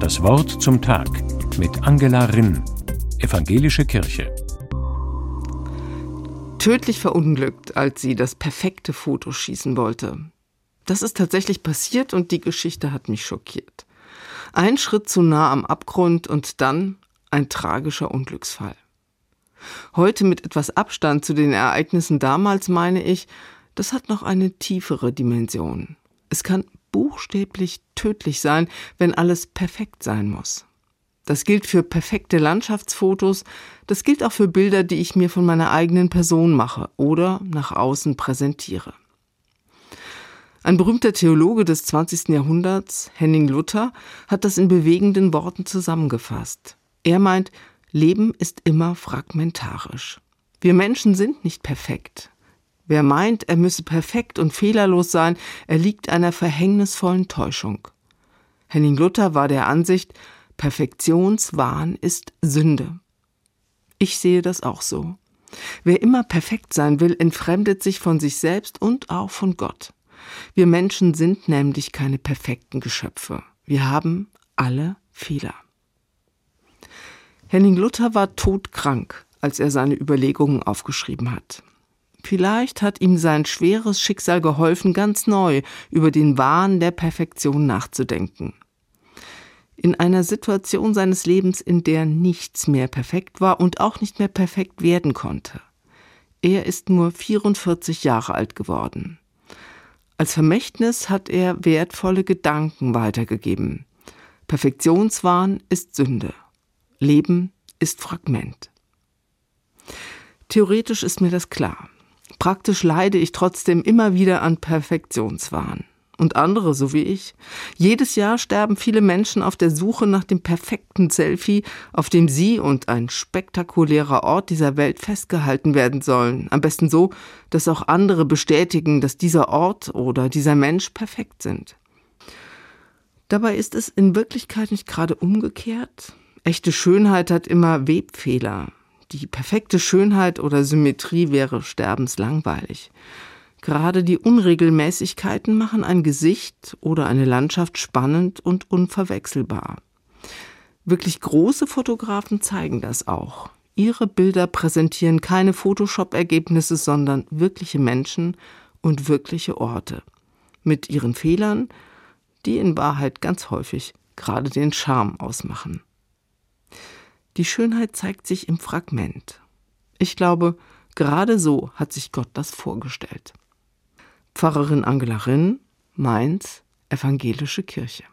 Das Wort zum Tag mit Angela Rinn, Evangelische Kirche. Tödlich verunglückt, als sie das perfekte Foto schießen wollte. Das ist tatsächlich passiert und die Geschichte hat mich schockiert. Ein Schritt zu nah am Abgrund und dann ein tragischer Unglücksfall. Heute mit etwas Abstand zu den Ereignissen damals meine ich, das hat noch eine tiefere Dimension. Es kann buchstäblich tödlich sein, wenn alles perfekt sein muss. Das gilt für perfekte Landschaftsfotos, das gilt auch für Bilder, die ich mir von meiner eigenen Person mache oder nach außen präsentiere. Ein berühmter Theologe des 20. Jahrhunderts, Henning Luther, hat das in bewegenden Worten zusammengefasst. Er meint, Leben ist immer fragmentarisch. Wir Menschen sind nicht perfekt. Wer meint, er müsse perfekt und fehlerlos sein, erliegt einer verhängnisvollen Täuschung. Henning Luther war der Ansicht, Perfektionswahn ist Sünde. Ich sehe das auch so. Wer immer perfekt sein will, entfremdet sich von sich selbst und auch von Gott. Wir Menschen sind nämlich keine perfekten Geschöpfe. Wir haben alle Fehler. Henning Luther war todkrank, als er seine Überlegungen aufgeschrieben hat. Vielleicht hat ihm sein schweres Schicksal geholfen, ganz neu über den Wahn der Perfektion nachzudenken. In einer Situation seines Lebens, in der nichts mehr perfekt war und auch nicht mehr perfekt werden konnte. Er ist nur 44 Jahre alt geworden. Als Vermächtnis hat er wertvolle Gedanken weitergegeben. Perfektionswahn ist Sünde. Leben ist Fragment. Theoretisch ist mir das klar. Praktisch leide ich trotzdem immer wieder an Perfektionswahn. Und andere, so wie ich. Jedes Jahr sterben viele Menschen auf der Suche nach dem perfekten Selfie, auf dem sie und ein spektakulärer Ort dieser Welt festgehalten werden sollen. Am besten so, dass auch andere bestätigen, dass dieser Ort oder dieser Mensch perfekt sind. Dabei ist es in Wirklichkeit nicht gerade umgekehrt. Echte Schönheit hat immer Webfehler. Die perfekte Schönheit oder Symmetrie wäre sterbenslangweilig. Gerade die Unregelmäßigkeiten machen ein Gesicht oder eine Landschaft spannend und unverwechselbar. Wirklich große Fotografen zeigen das auch. Ihre Bilder präsentieren keine Photoshop-Ergebnisse, sondern wirkliche Menschen und wirkliche Orte. Mit ihren Fehlern, die in Wahrheit ganz häufig gerade den Charme ausmachen. Die Schönheit zeigt sich im Fragment. Ich glaube, gerade so hat sich Gott das vorgestellt. Pfarrerin Angela Rinn, Mainz, Evangelische Kirche.